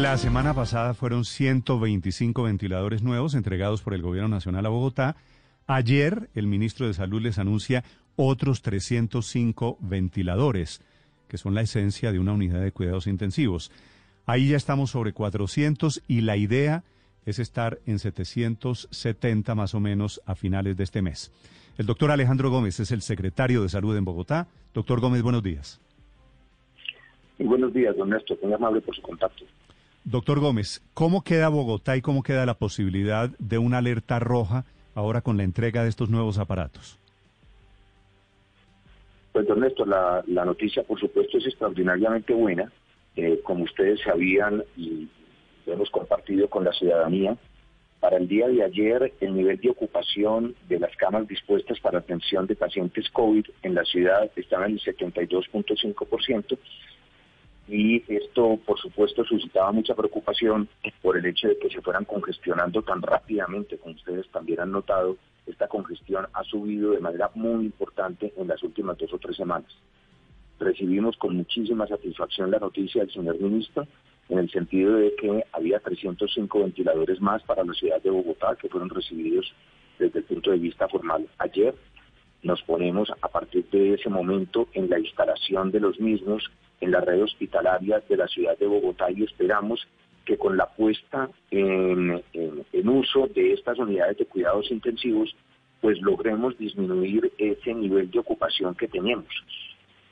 La semana pasada fueron 125 ventiladores nuevos entregados por el Gobierno Nacional a Bogotá. Ayer el ministro de Salud les anuncia otros 305 ventiladores, que son la esencia de una unidad de cuidados intensivos. Ahí ya estamos sobre 400 y la idea es estar en 770 más o menos a finales de este mes. El doctor Alejandro Gómez es el secretario de Salud en Bogotá. Doctor Gómez, buenos días. buenos días, don Néstor. Muy amable por su contacto. Doctor Gómez, ¿cómo queda Bogotá y cómo queda la posibilidad de una alerta roja ahora con la entrega de estos nuevos aparatos? Pues, don Néstor, la, noticia, por supuesto, es extraordinariamente buena. Eh, como ustedes sabían y hemos compartido con la ciudadanía, para el día de ayer el nivel de ocupación de las camas dispuestas para atención de pacientes COVID en la ciudad estaba en el 72.5% y esto, por supuesto, suscitaba mucha preocupación por el hecho de que se fueran congestionando tan rápidamente, como ustedes también han notado, esta congestión ha subido de manera muy importante en las últimas dos o tres semanas. Recibimos con muchísima satisfacción la noticia del señor ministro en el sentido de que había 305 ventiladores más para la ciudad de Bogotá que fueron recibidos desde el punto de vista formal ayer. Nos ponemos a partir de ese momento en la instalación de los mismos en la red hospitalaria de la ciudad de Bogotá y esperamos que con la puesta en, uso de estas unidades de cuidados intensivos, pues logremos disminuir ese nivel de ocupación que tenemos.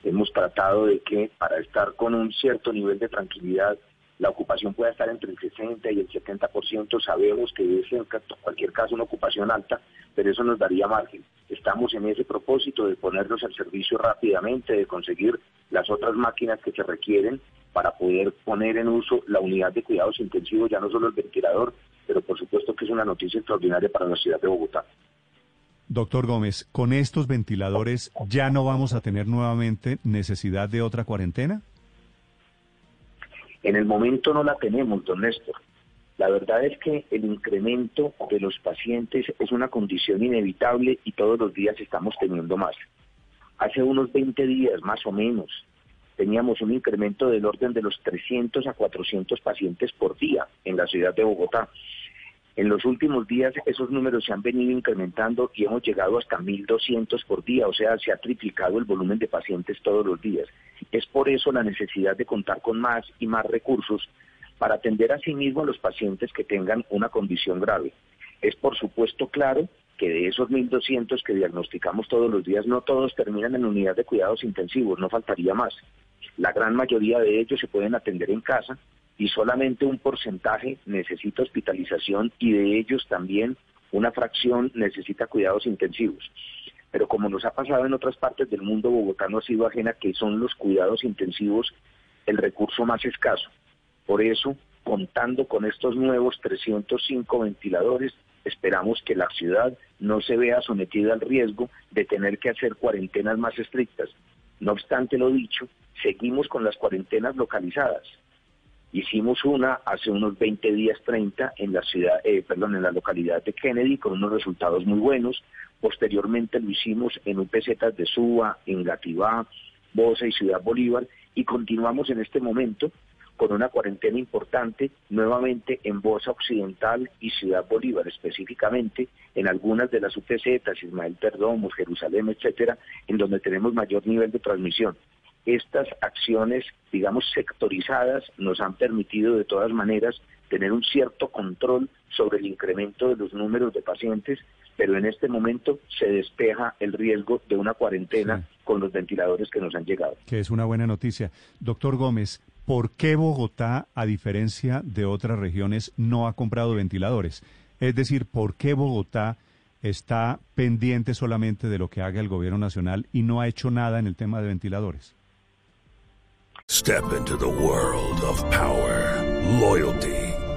Hemos tratado de que para estar con un cierto nivel de tranquilidad, la ocupación pueda estar entre el 60 y el 70%. Sabemos que es en cualquier caso una ocupación alta, pero eso nos daría margen. Estamos en ese propósito de ponerlos al servicio rápidamente, de conseguir las otras máquinas que se requieren para poder poner en uso la unidad de cuidados intensivos, ya no solo el ventilador, pero por supuesto que es una noticia extraordinaria para la ciudad de Bogotá. Doctor Gómez, ¿con estos ventiladores ya no vamos a tener nuevamente necesidad de otra cuarentena? En el momento no la tenemos, don Néstor. La verdad es que el incremento de los pacientes es una condición inevitable y todos los días estamos teniendo más. Hace unos 20 días más o menos teníamos un incremento del orden de los 300 a 400 pacientes por día en la ciudad de Bogotá. En los últimos días esos números se han venido incrementando y hemos llegado hasta 1.200 por día, o sea, se ha triplicado el volumen de pacientes todos los días. Es por eso la necesidad de contar con más y más recursos para atender a sí a los pacientes que tengan una condición grave. Es por supuesto claro que de esos 1.200 que diagnosticamos todos los días, no todos terminan en unidad de cuidados intensivos, no faltaría más. La gran mayoría de ellos se pueden atender en casa y solamente un porcentaje necesita hospitalización y de ellos también una fracción necesita cuidados intensivos. Pero como nos ha pasado en otras partes del mundo, Bogotá no ha sido ajena que son los cuidados intensivos el recurso más escaso. Por eso, contando con estos nuevos 305 ventiladores, esperamos que la ciudad no se vea sometida al riesgo de tener que hacer cuarentenas más estrictas. No obstante lo dicho, seguimos con las cuarentenas localizadas. Hicimos una hace unos 20 días 30 en la ciudad, eh, perdón, en la localidad de Kennedy con unos resultados muy buenos. Posteriormente lo hicimos en UPZ de Suba, en Gativá, Bosa y Ciudad Bolívar y continuamos en este momento con una cuarentena importante nuevamente en Bosa Occidental y Ciudad Bolívar, específicamente en algunas de las UPZ, Ismael Perdomo, Jerusalén, etcétera, en donde tenemos mayor nivel de transmisión. Estas acciones, digamos, sectorizadas nos han permitido de todas maneras tener un cierto control sobre el incremento de los números de pacientes, pero en este momento se despeja el riesgo de una cuarentena con los ventiladores que nos han llegado. Que es una buena noticia. Doctor Gómez, ¿por qué Bogotá, a diferencia de otras regiones, no ha comprado ventiladores? Es decir, ¿por qué Bogotá está pendiente solamente de lo que haga el gobierno nacional y no ha hecho nada en el tema de ventiladores. Step into the world of power, loyalty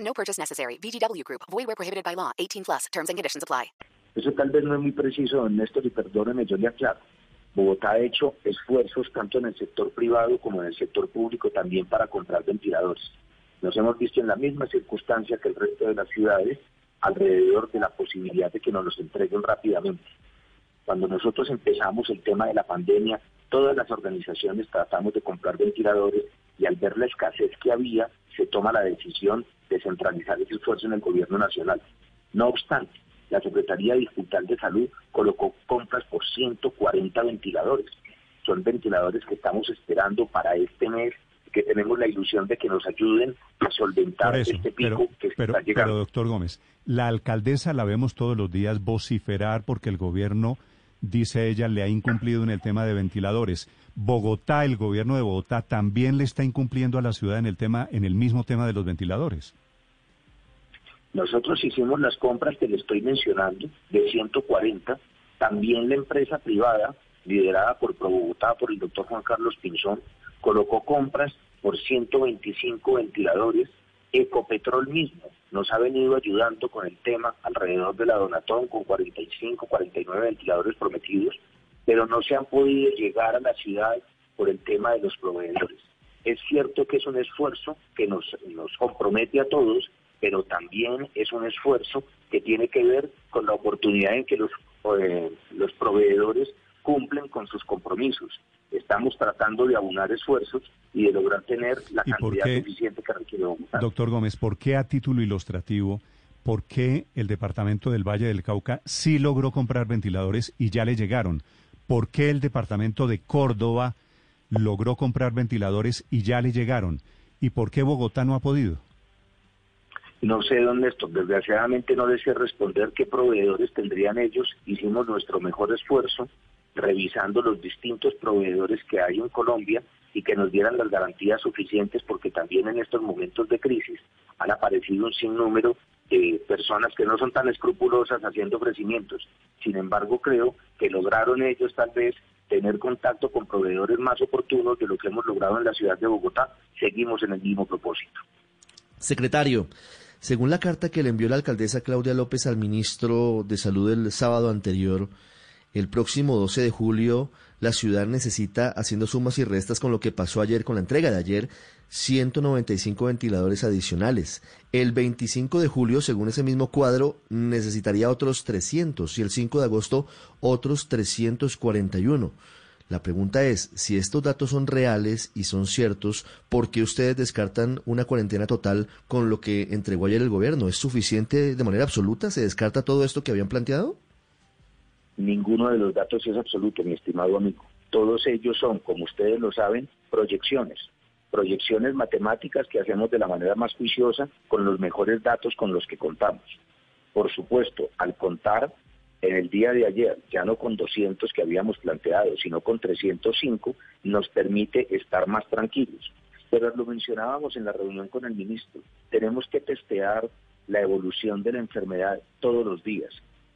No purchase necessary. VGW Group. Void where prohibited by law. 18 plus. Terms and conditions apply. Eso tal vez no es muy preciso, don Néstor, y perdóneme, yo le aclaro. Bogotá ha hecho esfuerzos tanto en el sector privado como en el sector público también para comprar ventiladores. Nos hemos visto en la misma circunstancia que el resto de las ciudades alrededor de la posibilidad de que nos los entreguen rápidamente. Cuando nosotros empezamos el tema de la pandemia, todas las organizaciones tratamos de comprar ventiladores y al ver la escasez que había, se toma la decisión de centralizar ese esfuerzo en el gobierno nacional. No obstante, la Secretaría Distrital de Salud colocó compras por 140 ventiladores. Son ventiladores que estamos esperando para este mes, que tenemos la ilusión de que nos ayuden a solventar eso, este pico pero, que pero, está llegando. pero, doctor Gómez, la alcaldesa la vemos todos los días vociferar porque el gobierno, dice ella, le ha incumplido en el tema de ventiladores. Bogotá, el gobierno de Bogotá, también le está incumpliendo a la ciudad en el tema, en el mismo tema de los ventiladores. Nosotros hicimos las compras que le estoy mencionando, de 140. También la empresa privada, liderada por Bogotá, por el doctor Juan Carlos Pinzón, colocó compras por 125 ventiladores. Ecopetrol mismo nos ha venido ayudando con el tema alrededor de la Donatón con 45, 49 ventiladores prometidos, pero no se han podido llegar a la ciudad por el tema de los proveedores. Es cierto que es un esfuerzo que nos, nos compromete a todos, pero también es un esfuerzo que tiene que ver con la oportunidad en que los, eh, los proveedores cumplen con sus compromisos. Estamos tratando de aunar esfuerzos y de lograr tener la ¿Y por cantidad qué, suficiente que requiere Bogotá. Doctor Gómez, ¿por qué a título ilustrativo, por qué el departamento del Valle del Cauca sí logró comprar ventiladores y ya le llegaron? ¿Por qué el departamento de Córdoba logró comprar ventiladores y ya le llegaron? ¿Y por qué Bogotá no ha podido? No sé, don Néstor, desgraciadamente no sé responder qué proveedores tendrían ellos. Hicimos nuestro mejor esfuerzo revisando los distintos proveedores que hay en Colombia y que nos dieran las garantías suficientes porque también en estos momentos de crisis han aparecido un sinnúmero de personas que no son tan escrupulosas haciendo ofrecimientos. Sin embargo, creo que lograron ellos tal vez tener contacto con proveedores más oportunos de lo que hemos logrado en la ciudad de Bogotá. Seguimos en el mismo propósito. Secretario, según la carta que le envió la alcaldesa Claudia López al ministro de Salud el sábado anterior, el próximo 12 de julio la ciudad necesita, haciendo sumas y restas con lo que pasó ayer, con la entrega de ayer, 195 ventiladores adicionales. El 25 de julio, según ese mismo cuadro, necesitaría otros 300 y el 5 de agosto otros 341. La pregunta es, si estos datos son reales y son ciertos, ¿por qué ustedes descartan una cuarentena total con lo que entregó ayer el gobierno? ¿Es suficiente de manera absoluta? ¿Se descarta todo esto que habían planteado? Ninguno de los datos es absoluto, mi estimado amigo. Todos ellos son, como ustedes lo saben, proyecciones. Proyecciones matemáticas que hacemos de la manera más juiciosa con los mejores datos con los que contamos. Por supuesto, al contar en el día de ayer, ya no con 200 que habíamos planteado, sino con 305, nos permite estar más tranquilos. Pero lo mencionábamos en la reunión con el ministro, tenemos que testear la evolución de la enfermedad todos los días.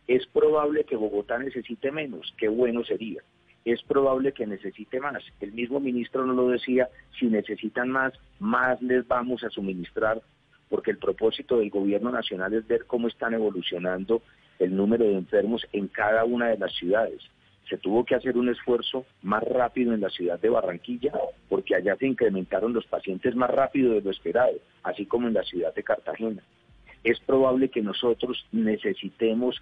Es probable que Bogotá necesite menos, qué bueno sería. Es probable que necesite más. El mismo ministro nos lo decía, si necesitan más, más les vamos a suministrar, porque el propósito del gobierno nacional es ver cómo están evolucionando el número de enfermos en cada una de las ciudades. Se tuvo que hacer un esfuerzo más rápido en la ciudad de Barranquilla, porque allá se incrementaron los pacientes más rápido de lo esperado, así como en la ciudad de Cartagena es probable que nosotros necesitemos,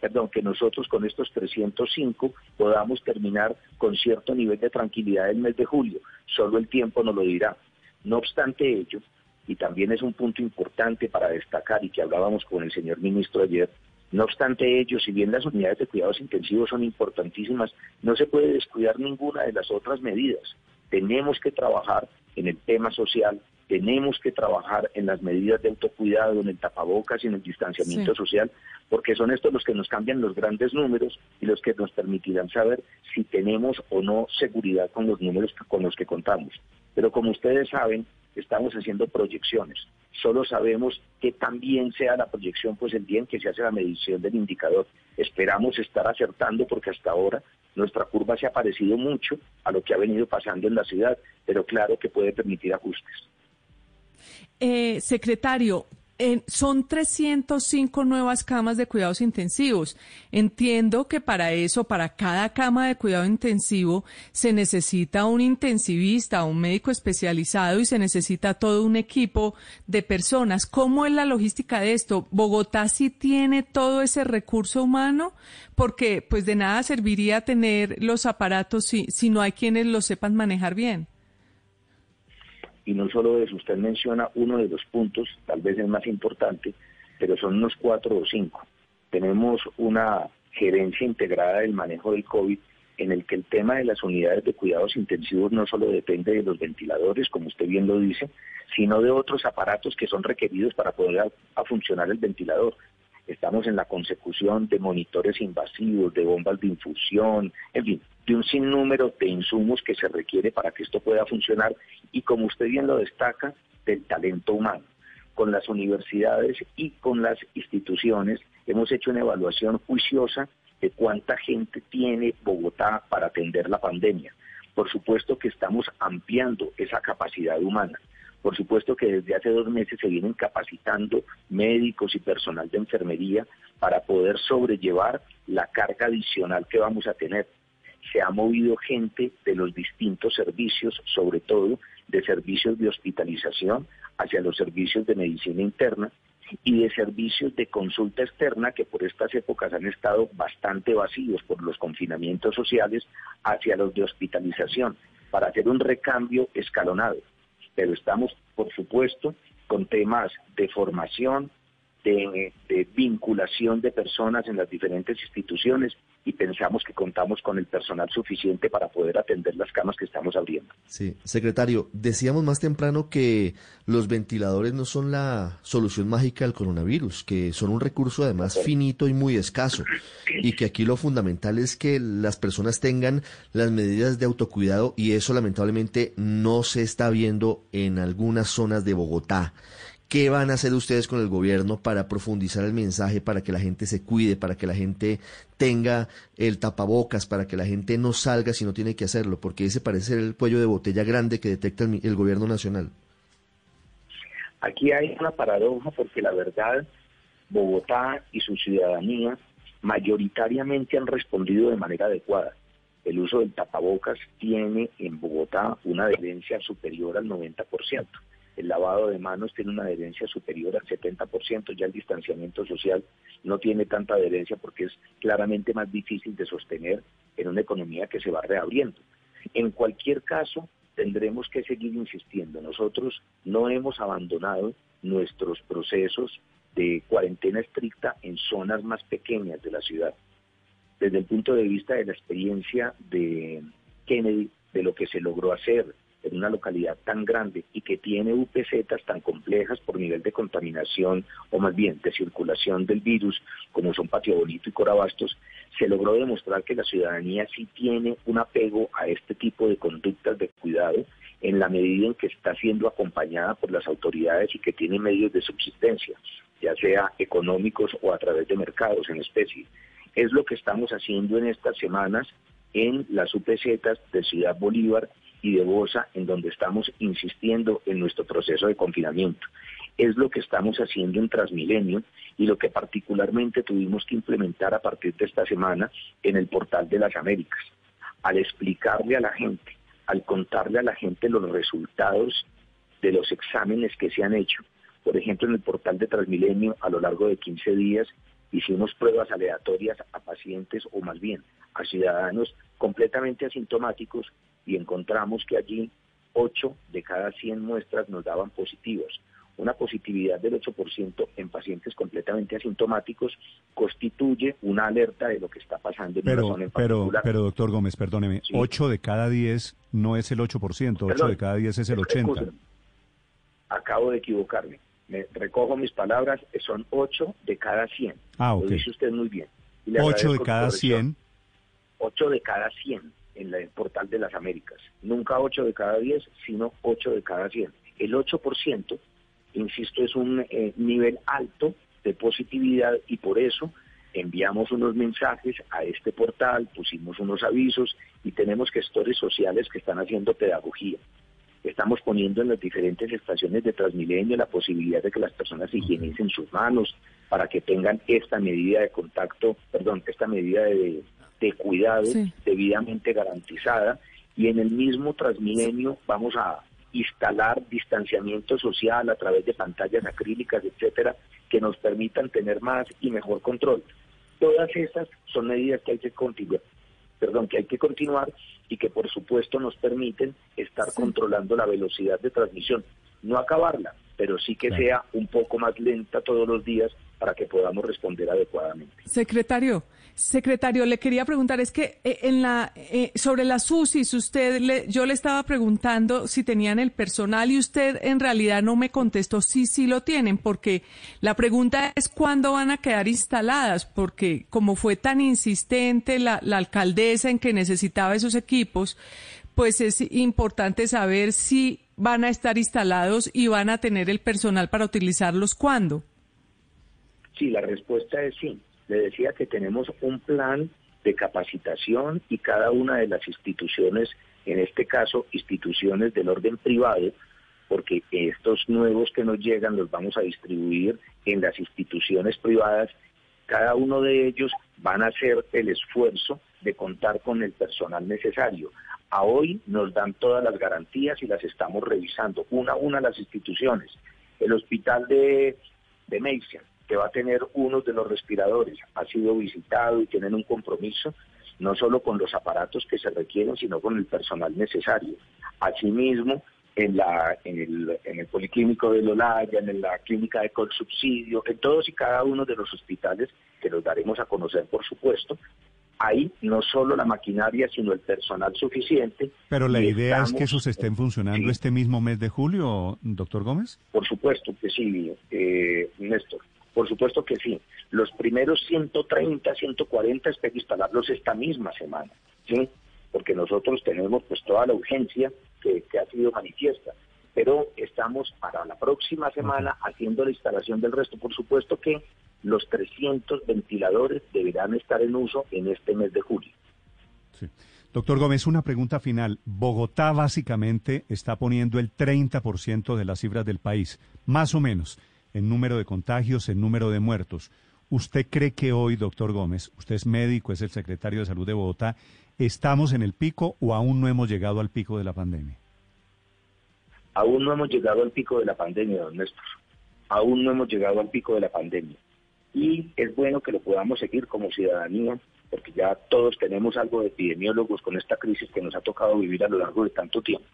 perdón, que nosotros con estos 305 podamos terminar con cierto nivel de tranquilidad el mes de julio. Solo el tiempo nos lo dirá. No obstante ello, y también es un punto importante para destacar y que hablábamos con el señor ministro ayer, No obstante ello, si bien las unidades de cuidados intensivos son importantísimas, no se puede descuidar ninguna de las otras medidas. Tenemos que trabajar en el tema social, tenemos que trabajar en las medidas de autocuidado, en el tapabocas y en el distanciamiento social, porque son estos los que nos cambian los grandes números y los que nos permitirán saber si tenemos o no seguridad con los números con los que contamos. Pero como ustedes saben, estamos haciendo proyecciones. Solo sabemos que también sea la proyección, pues el día en que se hace la medición del indicador. Esperamos estar acertando porque hasta ahora nuestra curva se ha parecido mucho a lo que ha venido pasando en la ciudad, pero claro que puede permitir ajustes. Eh, secretario, son 305 nuevas camas de cuidados intensivos. Entiendo que para eso, para cada cama de cuidado intensivo, se necesita un intensivista, un médico especializado y se necesita todo un equipo de personas. ¿Cómo es la logística de esto? ¿Bogotá sí tiene todo ese recurso humano? Porque pues de nada serviría tener los aparatos si, si no hay quienes los sepan manejar bien. Y no solo eso, usted menciona uno de los puntos, tal vez el más importante, pero son unos cuatro o cinco. Tenemos una gerencia integrada del manejo del COVID en el que el tema de las unidades de cuidados intensivos no solo depende de los ventiladores, como usted bien lo dice, sino de otros aparatos que son requeridos para poder a, funcionar el ventilador. Estamos en la consecución de monitores invasivos, de bombas de infusión, en fin, de un sinnúmero de insumos que se requiere para que esto pueda funcionar y como usted bien lo destaca, del talento humano. Con las universidades y con las instituciones hemos hecho una evaluación juiciosa de cuánta gente tiene Bogotá para atender la pandemia. Por supuesto que estamos ampliando esa capacidad humana. Por supuesto que desde hace dos meses se vienen capacitando médicos y personal de enfermería para poder sobrellevar la carga adicional que vamos a tener. Se ha movido gente de los distintos servicios, sobre todo de servicios de hospitalización hacia los servicios de medicina interna y de servicios de consulta externa que por estas épocas han estado bastante vacíos por los confinamientos sociales hacia los de hospitalización para hacer un recambio escalonado pero estamos, por supuesto, con temas de formación, de, vinculación de personas en las diferentes instituciones y pensamos que contamos con el personal suficiente para poder atender las camas que estamos abriendo. Sí, secretario, decíamos más temprano que los ventiladores no son la solución mágica del coronavirus, que son un recurso además finito y muy escaso, y que aquí lo fundamental es que las personas tengan las medidas de autocuidado y eso lamentablemente no se está viendo en algunas zonas de Bogotá. ¿Qué van a hacer ustedes con el gobierno para profundizar el mensaje, para que la gente se cuide, para que la gente tenga el tapabocas, para que la gente no salga si no tiene que hacerlo? Porque ese parece ser el cuello de botella grande que detecta el, gobierno nacional. Aquí hay una paradoja porque la verdad, Bogotá y su ciudadanía mayoritariamente han respondido de manera adecuada. El uso del tapabocas tiene en Bogotá una adherencia superior al 90% el lavado de manos tiene una adherencia superior al 70%, ya el distanciamiento social no tiene tanta adherencia porque es claramente más difícil de sostener en una economía que se va reabriendo. En cualquier caso, tendremos que seguir insistiendo. Nosotros no hemos abandonado nuestros procesos de cuarentena estricta en zonas más pequeñas de la ciudad. Desde el punto de vista de la experiencia de Kennedy, de lo que se logró hacer, en una localidad tan grande y que tiene UPZ tan complejas por nivel de contaminación o más bien de circulación del virus, como son Patio Bonito y Corabastos, se logró demostrar que la ciudadanía sí tiene un apego a este tipo de conductas de cuidado en la medida en que está siendo acompañada por las autoridades y que tiene medios de subsistencia, ya sea económicos o a través de mercados en especie. Es lo que estamos haciendo en estas semanas en las UPZ de Ciudad Bolívar y de Bosa, en donde estamos insistiendo en nuestro proceso de confinamiento. Es lo que estamos haciendo en Transmilenio y lo que particularmente tuvimos que implementar a partir de esta semana en el portal de las Américas. Al explicarle a la gente, al contarle a la gente los resultados de los exámenes que se han hecho. Por ejemplo, en el portal de Transmilenio, a lo largo de 15 días, hicimos pruebas aleatorias a pacientes o más bien a ciudadanos completamente asintomáticos y encontramos que allí 8 de cada 100 muestras nos daban positivos. una positividad del 8% en pacientes completamente asintomáticos constituye una alerta de lo que está pasando en pero, una zona en pero, pero, doctor Gómez, perdóneme, Sí. 8 de cada 10 no es el 8%, 8 Perdón, de cada 10 es el 80%. excusen, Acabo de equivocarme. Me recojo mis palabras, son 8 de cada 100. Ah, ok. Lo dice usted muy bien. Y le 8 de cada corrección. 100. 8 de cada 100 en la- el portal de las Américas. Nunca 8 de cada 10, sino 8 de cada 100. El 8%, insisto, es un eh, nivel alto de positividad y por eso enviamos unos mensajes a este portal, pusimos unos avisos y tenemos gestores sociales que están haciendo pedagogía. Estamos poniendo en las diferentes estaciones de Transmilenio la posibilidad de que las personas higienicen sus manos para que tengan esta medida de contacto, perdón, esta medida de, de cuidado Sí. debidamente garantizada y en el mismo Transmilenio vamos a instalar distanciamiento social a través de pantallas acrílicas, etcétera, que nos permitan tener más y mejor control. Todas esas son medidas que hay que continuar, perdón, que hay que continuar y que por supuesto nos permiten estar controlando la velocidad de transmisión, no acabarla, pero sí que sea un poco más lenta todos los días para que podamos responder adecuadamente. Secretario, secretario, le quería preguntar, es que eh, en la eh, sobre las UCIs, usted le, yo le estaba preguntando si tenían el personal y usted en realidad no me contestó si sí lo tienen, porque la pregunta es cuándo van a quedar instaladas, porque como fue tan insistente la, la alcaldesa en que necesitaba esos equipos, pues es importante saber si van a estar instalados y van a tener el personal para utilizarlos cuándo. Sí, la respuesta es sí. Le decía que tenemos un plan de capacitación y cada una de las instituciones, en este caso instituciones del orden privado, porque estos nuevos que nos llegan los vamos a distribuir en las instituciones privadas, cada uno de ellos van a hacer el esfuerzo de contar con el personal necesario. A hoy nos dan todas las garantías y las estamos revisando, una a una las instituciones. El hospital de, de que va a tener uno de los respiradores, ha sido visitado y tienen un compromiso no solo con los aparatos que se requieren, sino con el personal necesario. Asimismo, en, la, en, el, en el Policlínico de Lolaya, en la Clínica de Colsubsidio, en todos y cada uno de los hospitales que los daremos a conocer, por supuesto, hay no solo la maquinaria, sino el personal suficiente. Pero la idea es que esos estén funcionando Sí. este mismo mes de julio, doctor Gómez. Por supuesto que sí, eh, Néstor. Por supuesto que sí. Los primeros 130, 140 espero instalarlos esta misma semana, ¿sí? Porque nosotros tenemos pues toda la urgencia que, que ha sido manifiesta. Pero estamos para la próxima semana haciendo la instalación del resto. Por supuesto que los 300 ventiladores deberán estar en uso en este mes de julio. Sí. Doctor Gómez, una pregunta final. Bogotá básicamente está poniendo el 30% de las cifras del país, más o menos, en número de contagios, en número de muertos. ¿Usted cree que hoy, doctor Gómez, usted es médico, es el secretario de Salud de Bogotá, estamos en el pico o aún no hemos llegado al pico de la pandemia? Aún no hemos llegado al pico de la pandemia, don Néstor. Aún no hemos llegado al pico de la pandemia. Y es bueno que lo podamos seguir como ciudadanía, porque ya todos tenemos algo de epidemiólogos con esta crisis que nos ha tocado vivir a lo largo de tanto tiempo.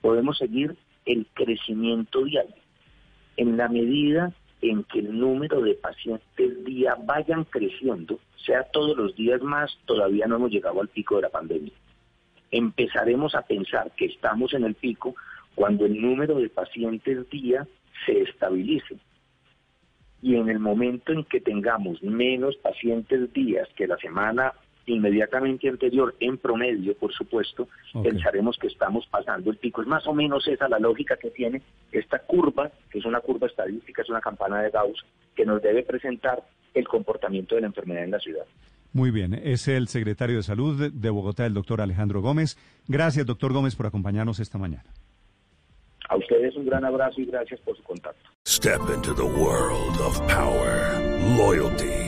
Podemos seguir el crecimiento diario. En la medida en que el número de pacientes día vayan creciendo, sea todos los días más, todavía no hemos llegado al pico de la pandemia. Empezaremos a pensar que estamos en el pico cuando el número de pacientes día se estabilice. Y en el momento en que tengamos menos pacientes días que la semana inmediatamente anterior, en promedio, por supuesto, pensaremos que estamos pasando el pico. Es más o menos esa la lógica que tiene esta curva, que es una curva estadística, es una campana de Gauss, que nos debe presentar el comportamiento de la enfermedad en la ciudad. Muy bien, es el secretario de Salud de- de Bogotá, el doctor Alejandro Gómez. Gracias, doctor Gómez, por acompañarnos esta mañana. A ustedes un gran abrazo y gracias por su contacto. Step into the world of power, loyalty,